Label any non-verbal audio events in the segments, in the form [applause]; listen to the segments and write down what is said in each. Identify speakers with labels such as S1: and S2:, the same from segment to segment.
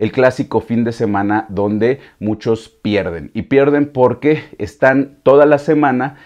S1: el clásico fin de semana donde muchos pierden. Y pierden porque están toda la semana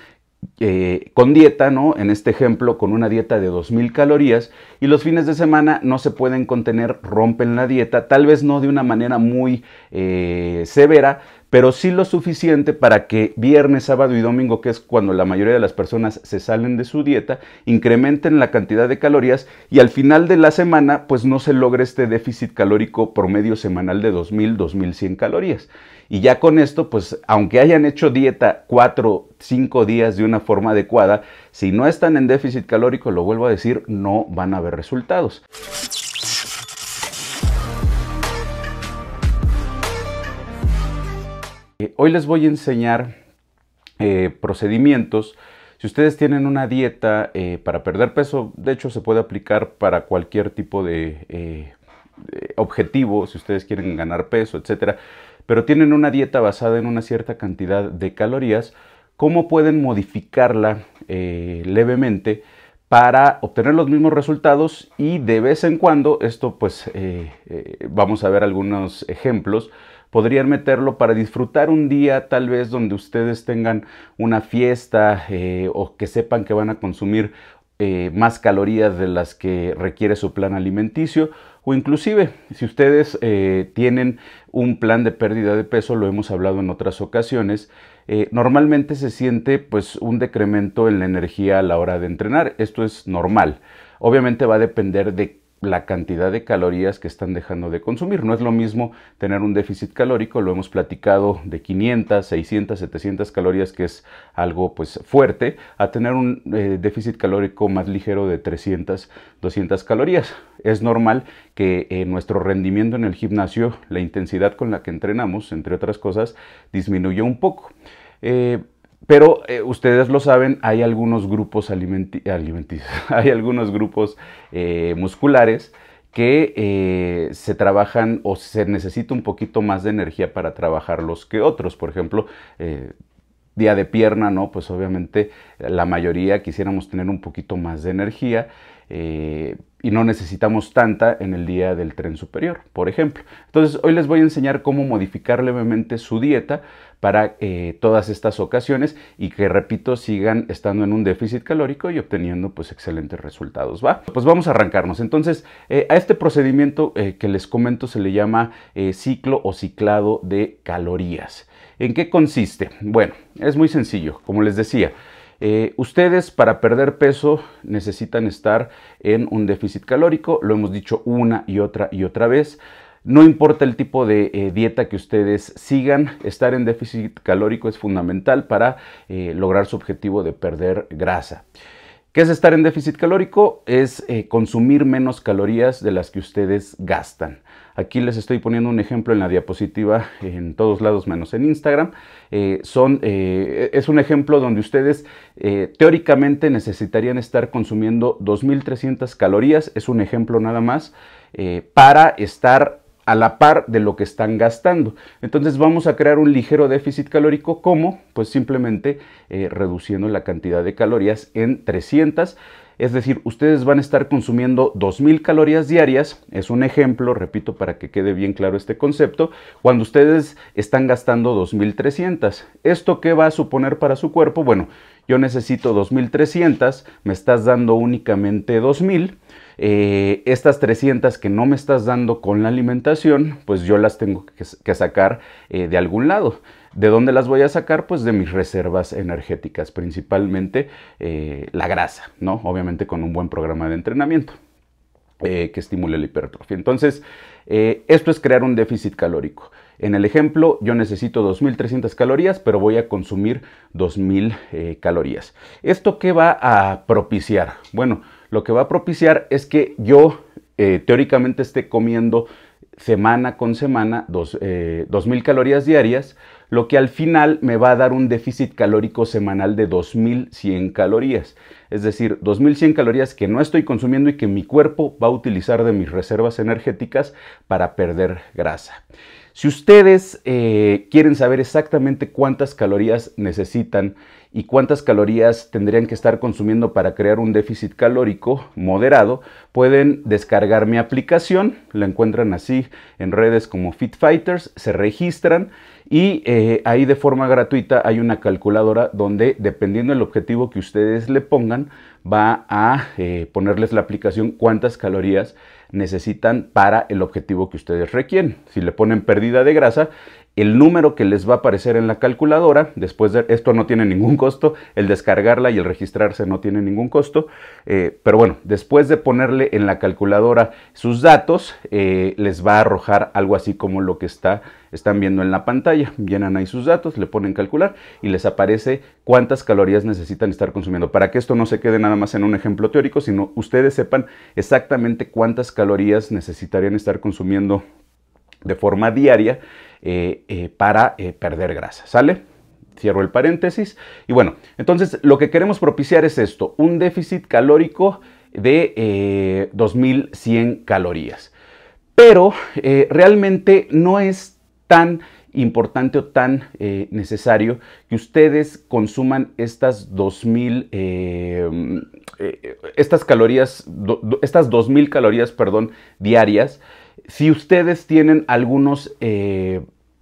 S1: eh, con dieta, ¿no? En este ejemplo, con una dieta de 2000 calorías y los fines de semana no se pueden contener, rompen la dieta, tal vez no de una manera muy eh, severa, pero sí lo suficiente para que viernes, sábado y domingo, que es cuando la mayoría de las personas se salen de su dieta, incrementen la cantidad de calorías y al final de la semana pues no se logre este déficit calórico promedio semanal de 2000, 2100 calorías. Y ya con esto, pues aunque hayan hecho dieta cuatro, cinco días de una forma adecuada, si no están en déficit calórico, lo vuelvo a decir, no van a ver resultados. Eh, hoy les voy a enseñar eh, procedimientos. Si ustedes tienen una dieta eh, para perder peso, de hecho se puede aplicar para cualquier tipo de objetivo, si ustedes quieren ganar peso, etcétera pero tienen una dieta basada en una cierta cantidad de calorías, ¿cómo pueden modificarla levemente para obtener los mismos resultados? Y de vez en cuando, esto pues vamos a ver algunos ejemplos, podrían meterlo para disfrutar un día tal vez donde ustedes tengan una fiesta o que sepan que van a consumir más calorías de las que requiere su plan alimenticio o inclusive si ustedes eh, tienen un plan de pérdida de peso, lo hemos hablado en otras ocasiones, eh, normalmente se siente pues un decremento en la energía a la hora de entrenar. Esto es normal. Obviamente va a depender de la cantidad de calorías que están dejando de consumir. No es lo mismo tener un déficit calórico, lo hemos platicado de 500, 600, 700 calorías, que es algo pues fuerte, a tener un eh, déficit calórico más ligero de 300, 200 calorías. Es normal que eh, nuestro rendimiento en el gimnasio, la intensidad con la que entrenamos, entre otras cosas, disminuya un poco. Eh, pero eh, ustedes lo saben, hay algunos grupos alimenticios, [laughs] hay algunos grupos eh, musculares que eh, se trabajan o se necesita un poquito más de energía para trabajarlos que otros. Por ejemplo, día de pierna, ¿no? Pues obviamente la mayoría quisiéramos tener un poquito más de energía y no necesitamos tanta en el día del tren superior, por ejemplo. Entonces, hoy les voy a enseñar cómo modificar levemente su dieta para eh, todas estas ocasiones y que, repito, sigan estando en un déficit calórico y obteniendo pues excelentes resultados, ¿va? Pues vamos a arrancarnos. Entonces, eh, a este procedimiento eh, que les comento se le llama ciclo o ciclado de calorías. ¿En qué consiste? Bueno, es muy sencillo, como les decía. Ustedes para perder peso necesitan estar en un déficit calórico, lo hemos dicho una y otra y otra vez. No importa el tipo de eh, dieta que ustedes sigan, estar en déficit calórico es fundamental para eh, lograr su objetivo de perder grasa. ¿Qué es estar en déficit calórico? Es eh, consumir menos calorías de las que ustedes gastan. Aquí les estoy poniendo un ejemplo en la diapositiva en todos lados menos en Instagram. Es un ejemplo donde ustedes teóricamente necesitarían estar consumiendo 2.300 calorías, es un ejemplo nada más, para estar a la par de lo que están gastando. Entonces vamos a crear un ligero déficit calórico como pues simplemente eh, reduciendo la cantidad de calorías en 300. Es decir, ustedes van a estar consumiendo 2000 calorías diarias. Es un ejemplo, repito, para que quede bien claro este concepto. Cuando ustedes están gastando 2300. ¿Esto qué va a suponer para su cuerpo? Bueno, yo necesito 2300, me estás dando únicamente 2000 eh, estas 300 que no me estás dando con la alimentación, pues yo las tengo que, sacar eh, de algún lado. ¿De dónde las voy a sacar? Pues de mis reservas energéticas, principalmente eh, la grasa, ¿no? Obviamente con un buen programa de entrenamiento. que estimule la hipertrofia. Entonces, esto es crear un déficit calórico. En el ejemplo, yo necesito 2.300 calorías, pero voy a consumir 2.000 calorías. ¿Esto qué va a propiciar? Bueno, lo que va a propiciar es que yo eh, teóricamente esté comiendo semana con semana dos, 2.000 eh, calorías diarias, lo que al final me va a dar un déficit calórico semanal de 2100 calorías. Es decir, 2100 calorías que no estoy consumiendo y que mi cuerpo va a utilizar de mis reservas energéticas para perder grasa. Si ustedes eh, quieren saber exactamente cuántas calorías necesitan y cuántas calorías tendrían que estar consumiendo para crear un déficit calórico moderado, pueden descargar mi aplicación, la encuentran así en redes como FitFighters, se registran y eh, ahí de forma gratuita hay una calculadora donde dependiendo del objetivo que ustedes le pongan, va a eh, ponerles la aplicación cuántas calorías necesitan para el objetivo que ustedes requieren. Si le ponen pérdida de grasa, el número que les va a aparecer en la calculadora, después de esto no tiene ningún costo, el descargarla y el registrarse no tiene ningún costo, eh, pero bueno, después de ponerle en la calculadora sus datos, eh, les va a arrojar algo así como lo que está, están viendo en la pantalla, llenan ahí sus datos, le ponen calcular y les aparece cuántas calorías necesitan estar consumiendo, para que esto no se quede nada más en un ejemplo teórico, sino ustedes sepan exactamente cuántas calorías necesitarían estar consumiendo de forma diaria eh, eh, para eh, perder grasa, ¿sale? Cierro el paréntesis. Y bueno, entonces lo que queremos propiciar es esto, un déficit calórico de 2100 calorías. Pero realmente no es tan importante o tan necesario que ustedes consuman estas 2000 estas calorías estas 2000 calorías perdón diarias si ustedes tienen algunos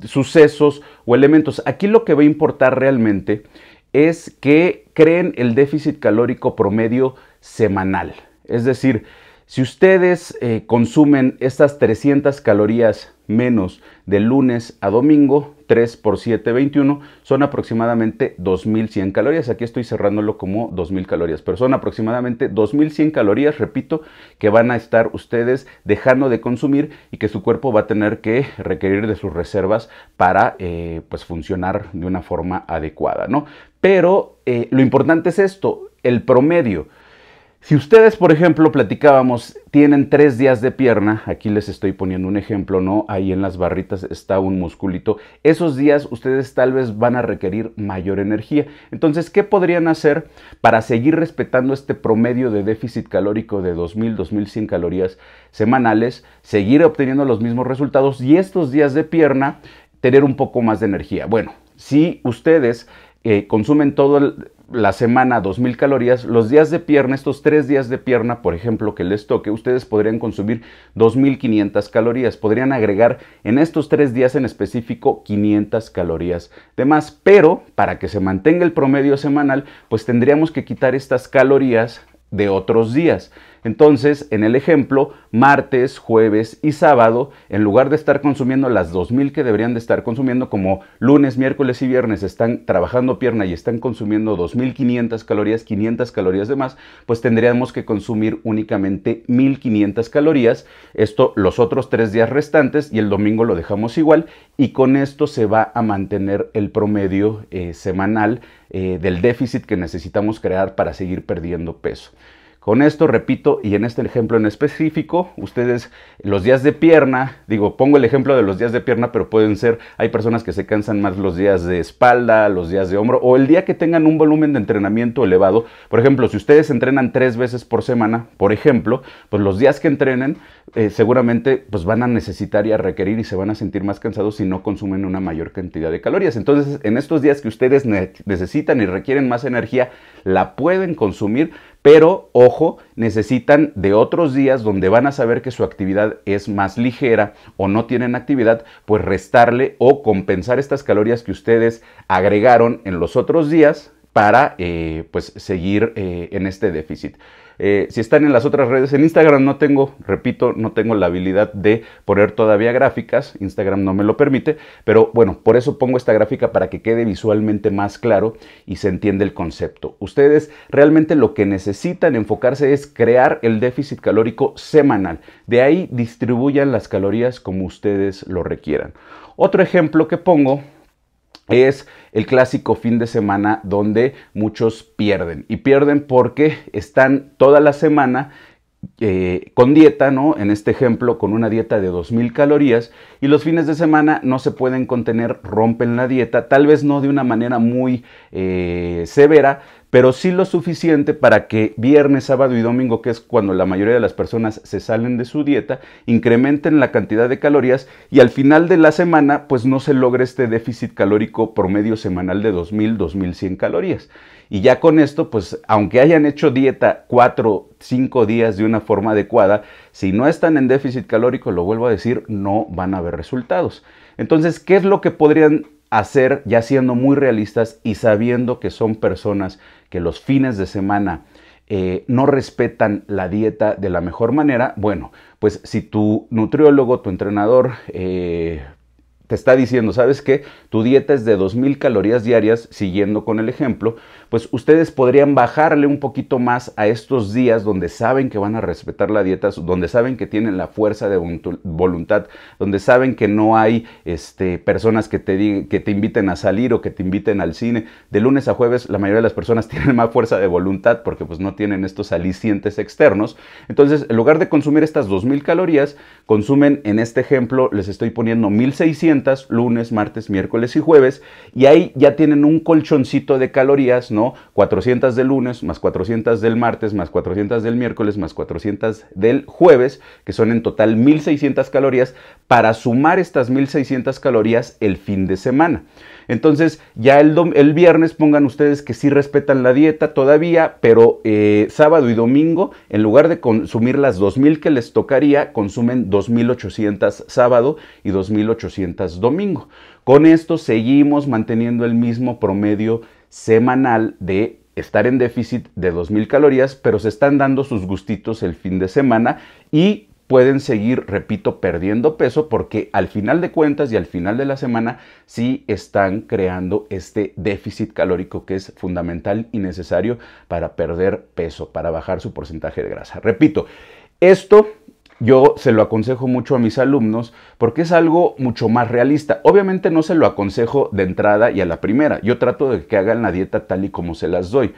S1: sucesos o elementos. Aquí lo que va a importar realmente es que creen el déficit calórico promedio semanal. Es decir, si ustedes eh, consumen estas 300 calorías menos de lunes a domingo, 3 por 7, 21, son aproximadamente 2100 calorías. Aquí estoy cerrándolo como 2000 calorías, pero son aproximadamente 2100 calorías, repito, que van a estar ustedes dejando de consumir y que su cuerpo va a tener que requerir de sus reservas para eh, pues funcionar de una forma adecuada, ¿no? Pero eh, lo importante es esto, el promedio. Si ustedes, por ejemplo, platicábamos, tienen tres días de pierna, aquí les estoy poniendo un ejemplo, ¿no? Ahí en las barritas está un musculito. Esos días ustedes tal vez van a requerir mayor energía. Entonces, ¿qué podrían hacer para seguir respetando este promedio de déficit calórico de 2000, 2100 calorías semanales, seguir obteniendo los mismos resultados y estos días de pierna tener un poco más de energía? Bueno, si ustedes eh, consumen todo la semana 2000 calorías, los días de pierna, estos tres días de pierna, por ejemplo, que les toque, ustedes podrían consumir 2500 calorías. Podrían agregar en estos tres días en específico 500 calorías de más. Pero para que se mantenga el promedio semanal, pues tendríamos que quitar estas calorías de otros días. Entonces, en el ejemplo, martes, jueves y sábado, en lugar de estar consumiendo las 2000 que deberían de estar consumiendo, como lunes, miércoles y viernes están trabajando pierna y están consumiendo 2500 calorías, 500 calorías de más, pues tendríamos que consumir únicamente 1500 calorías. Esto los otros tres días restantes y el domingo lo dejamos igual y con esto se va a mantener el promedio eh, semanal eh, del déficit que necesitamos crear para seguir perdiendo peso. Con esto, repito, y en este ejemplo en específico, ustedes los días de pierna, digo, pongo el ejemplo de los días de pierna, pero pueden ser, hay personas que se cansan más los días de espalda, los días de hombro, o el día que tengan un volumen de entrenamiento elevado. Por ejemplo, si ustedes entrenan tres veces por semana, por ejemplo, pues los días que entrenen, eh, seguramente pues van a necesitar y a requerir y se van a sentir más cansados si no consumen una mayor cantidad de calorías. Entonces, en estos días que ustedes necesitan y requieren más energía, la pueden consumir pero, ojo, necesitan de otros días donde van a saber que su actividad es más ligera o no tienen actividad, pues restarle o compensar estas calorías que ustedes agregaron en los otros días para eh, pues seguir eh, en este déficit. Eh, si están en las otras redes, en Instagram no tengo, repito, no tengo la habilidad de poner todavía gráficas, Instagram no me lo permite, pero bueno, por eso pongo esta gráfica para que quede visualmente más claro y se entiende el concepto. Ustedes realmente lo que necesitan enfocarse es crear el déficit calórico semanal. De ahí distribuyan las calorías como ustedes lo requieran. Otro ejemplo que pongo es el clásico fin de semana donde muchos pierden. Y pierden porque están toda la semana eh, con dieta, ¿no? En este ejemplo, con una dieta de 2000 calorías y los fines de semana no se pueden contener, rompen la dieta, tal vez no de una manera muy eh, severa, pero sí lo suficiente para que viernes, sábado y domingo, que es cuando la mayoría de las personas se salen de su dieta, incrementen la cantidad de calorías y al final de la semana pues no se logre este déficit calórico promedio semanal de 2000, 2100 calorías. Y ya con esto, pues aunque hayan hecho dieta cuatro, cinco días de una forma adecuada, si no están en déficit calórico, lo vuelvo a decir, no van a haber resultados. Entonces, ¿qué es lo que podrían hacer ya siendo muy realistas y sabiendo que son personas que los fines de semana eh, no respetan la dieta de la mejor manera, bueno, pues si tu nutriólogo, tu entrenador, eh, te está diciendo, ¿sabes qué? Tu dieta es de 2.000 calorías diarias, siguiendo con el ejemplo, pues ustedes podrían bajarle un poquito más a estos días donde saben que van a respetar la dieta, donde saben que tienen la fuerza de voluntad, donde saben que no hay este, personas que te, que te inviten a salir o que te inviten al cine. De lunes a jueves la mayoría de las personas [laughs] tienen más fuerza de voluntad porque pues no tienen estos alicientes externos. Entonces, en lugar de consumir estas 2.000 calorías, consumen, en este ejemplo, les estoy poniendo 1.600 lunes, martes, miércoles y jueves, y ahí ya tienen un colchoncito de calorías, ¿no? 400 del lunes, más 400 del martes, más 400 del miércoles, más 400 del jueves, que son en total 1600 calorías, para sumar estas 1600 calorías el fin de semana. Entonces, ya el, el, viernes pongan ustedes que sí respetan la dieta todavía, pero eh, sábado y domingo, en lugar de consumir las 2000 que les tocaría, consumen 2800 sábado y 2800 domingo. Con esto seguimos manteniendo el mismo promedio semanal de estar en déficit de 2000 calorías, pero se están dando sus gustitos el fin de semana y pueden seguir, repito, perdiendo peso porque al final de cuentas y al final de la semana sí están creando este déficit calórico que es fundamental y necesario para perder peso, para bajar su porcentaje de grasa. Repito, esto yo se lo aconsejo mucho a mis alumnos porque es algo mucho más realista. Obviamente no se lo aconsejo de entrada y a la primera. Yo trato de que hagan la dieta tal y como se las doy.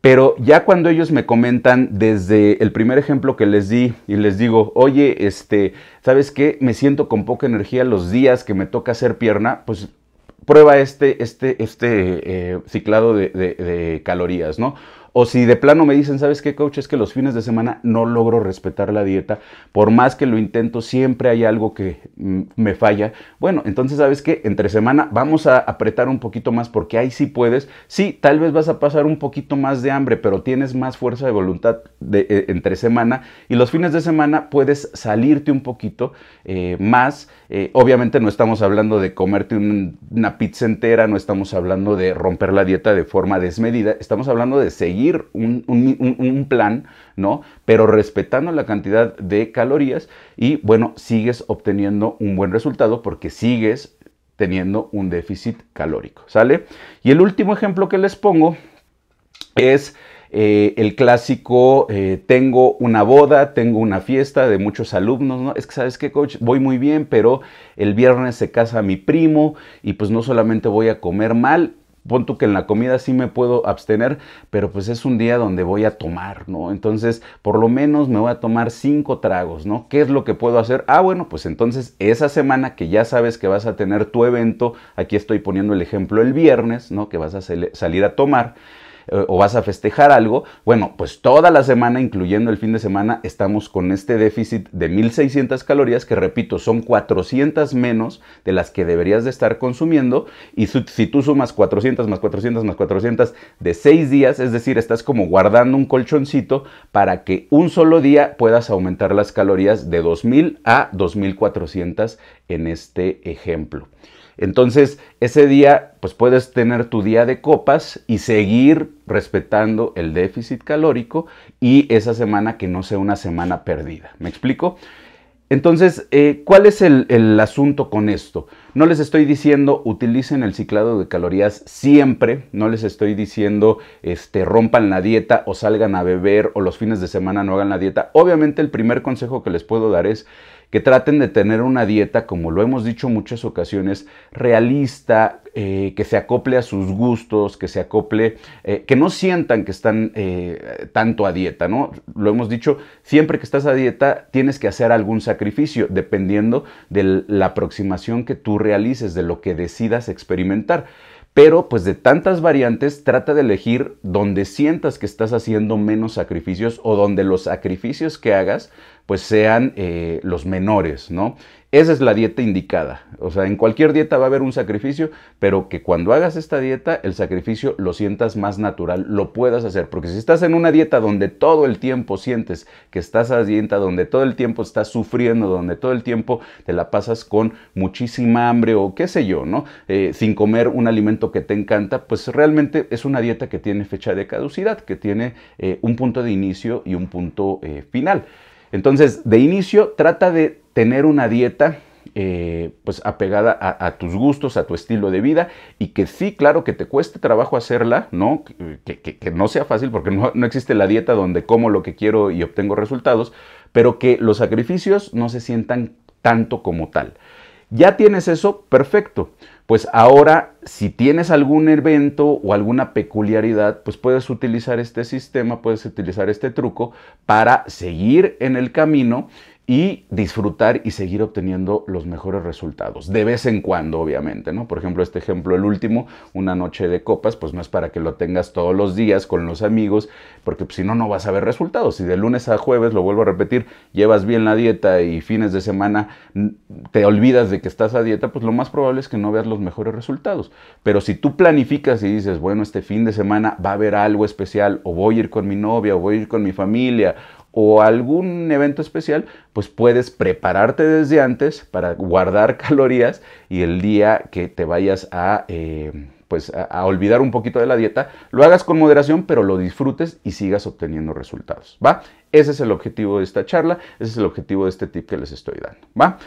S1: Pero ya cuando ellos me comentan desde el primer ejemplo que les di y les digo, oye, este, ¿sabes qué? Me siento con poca energía los días que me toca hacer pierna, pues prueba este, este, este eh, ciclado de, de calorías, ¿no? O si de plano me dicen, ¿sabes qué, coach? Es que los fines de semana no logro respetar la dieta. Por más que lo intento, siempre hay algo que mm, me falla. Bueno, entonces, ¿sabes qué? Entre semana vamos a apretar un poquito más porque ahí sí puedes. Sí, tal vez vas a pasar un poquito más de hambre, pero tienes más fuerza de voluntad eh, entre semana. Y los fines de semana puedes salirte un poquito eh, más. Eh, obviamente no estamos hablando de comerte una pizza entera, no estamos hablando de romper la dieta de forma desmedida. Estamos hablando de seguir un, plan, ¿no? Pero respetando la cantidad de calorías y bueno, sigues obteniendo un buen resultado porque sigues teniendo un déficit calórico, ¿sale? Y el último ejemplo que les pongo es eh, el clásico, eh, tengo una boda, tengo una fiesta de muchos alumnos, ¿no? Es que, ¿sabes qué, coach? Voy muy bien, pero el viernes se casa mi primo y pues no solamente voy a comer mal, punto que en la comida sí me puedo abstener, pero pues es un día donde voy a tomar, ¿no? Entonces, por lo menos me voy a tomar cinco tragos, ¿no? ¿Qué es lo que puedo hacer? Ah, bueno, pues entonces esa semana que ya sabes que vas a tener tu evento, aquí estoy poniendo el ejemplo el viernes, ¿no? Que vas a salir a tomar o vas a festejar algo, bueno, pues toda la semana, incluyendo el fin de semana, estamos con este déficit de 1600 calorías que, repito, son 400 menos de las que deberías de estar consumiendo. Y si tú sumas 400 más 400 más 400 de 6 días, es decir, estás como guardando un colchoncito para que un solo día puedas aumentar las calorías de 2000 a 2400 en este ejemplo. Entonces, ese día, pues puedes tener tu día de copas y seguir respetando el déficit calórico y esa semana que no sea una semana perdida. ¿Me explico? Entonces, eh, ¿cuál es el, asunto con esto? No les estoy diciendo utilicen el ciclado de calorías siempre, no les estoy diciendo este, rompan la dieta o salgan a beber o los fines de semana no hagan la dieta. Obviamente el primer consejo que les puedo dar es que traten de tener una dieta, como lo hemos dicho muchas ocasiones, realista, eh, que se acople a sus gustos, que se acople, eh, que no sientan que están eh, tanto a dieta, ¿no? Lo hemos dicho, siempre que estás a dieta tienes que hacer algún sacrificio, dependiendo de la aproximación que tú realices, de lo que decidas experimentar. Pero pues de tantas variantes, trata de elegir donde sientas que estás haciendo menos sacrificios o donde los sacrificios que hagas pues sean eh, los menores, ¿no? Esa es la dieta indicada. O sea, en cualquier dieta va a haber un sacrificio, pero que cuando hagas esta dieta, el sacrificio lo sientas más natural, lo puedas hacer. Porque si estás en una dieta donde todo el tiempo sientes que estás a dieta, donde todo el tiempo estás sufriendo, donde todo el tiempo te la pasas con muchísima hambre o qué sé yo, ¿no? Eh, sin comer un alimento que te encanta, pues realmente es una dieta que tiene fecha de caducidad, que tiene eh, un punto de inicio y un punto final. Entonces, de inicio, trata de tener una dieta eh, pues apegada a, tus gustos, a tu estilo de vida y que sí, claro, que te cueste trabajo hacerla, ¿no? Que, no sea fácil porque no, no, existe la dieta donde como lo que quiero y obtengo resultados, pero que los sacrificios no se sientan tanto como tal. Ya tienes eso, perfecto. Pues ahora, si tienes algún evento o alguna peculiaridad, pues puedes utilizar este sistema, puedes utilizar este truco para seguir en el camino y disfrutar y seguir obteniendo los mejores resultados. De vez en cuando, obviamente, ¿no? Por ejemplo, este ejemplo, el último, una noche de copas, pues no es para que lo tengas todos los días con los amigos, porque pues, si no, no vas a ver resultados. Si de lunes a jueves, lo vuelvo a repetir, llevas bien la dieta y fines de semana te olvidas de que estás a dieta, pues lo más probable es que no veas los mejores resultados. Pero si tú planificas y dices, bueno, este fin de semana va a haber algo especial, o voy a ir con mi novia, o voy a ir con mi familia, o algún evento especial, pues puedes prepararte desde antes para guardar [laughs] calorías y el día que te vayas a... Eh, pues a, olvidar un poquito de la dieta, lo hagas con moderación, pero lo disfrutes y sigas obteniendo resultados, ¿va? Ese es el objetivo de esta charla, ese es el objetivo de este tip que les estoy dando, ¿va?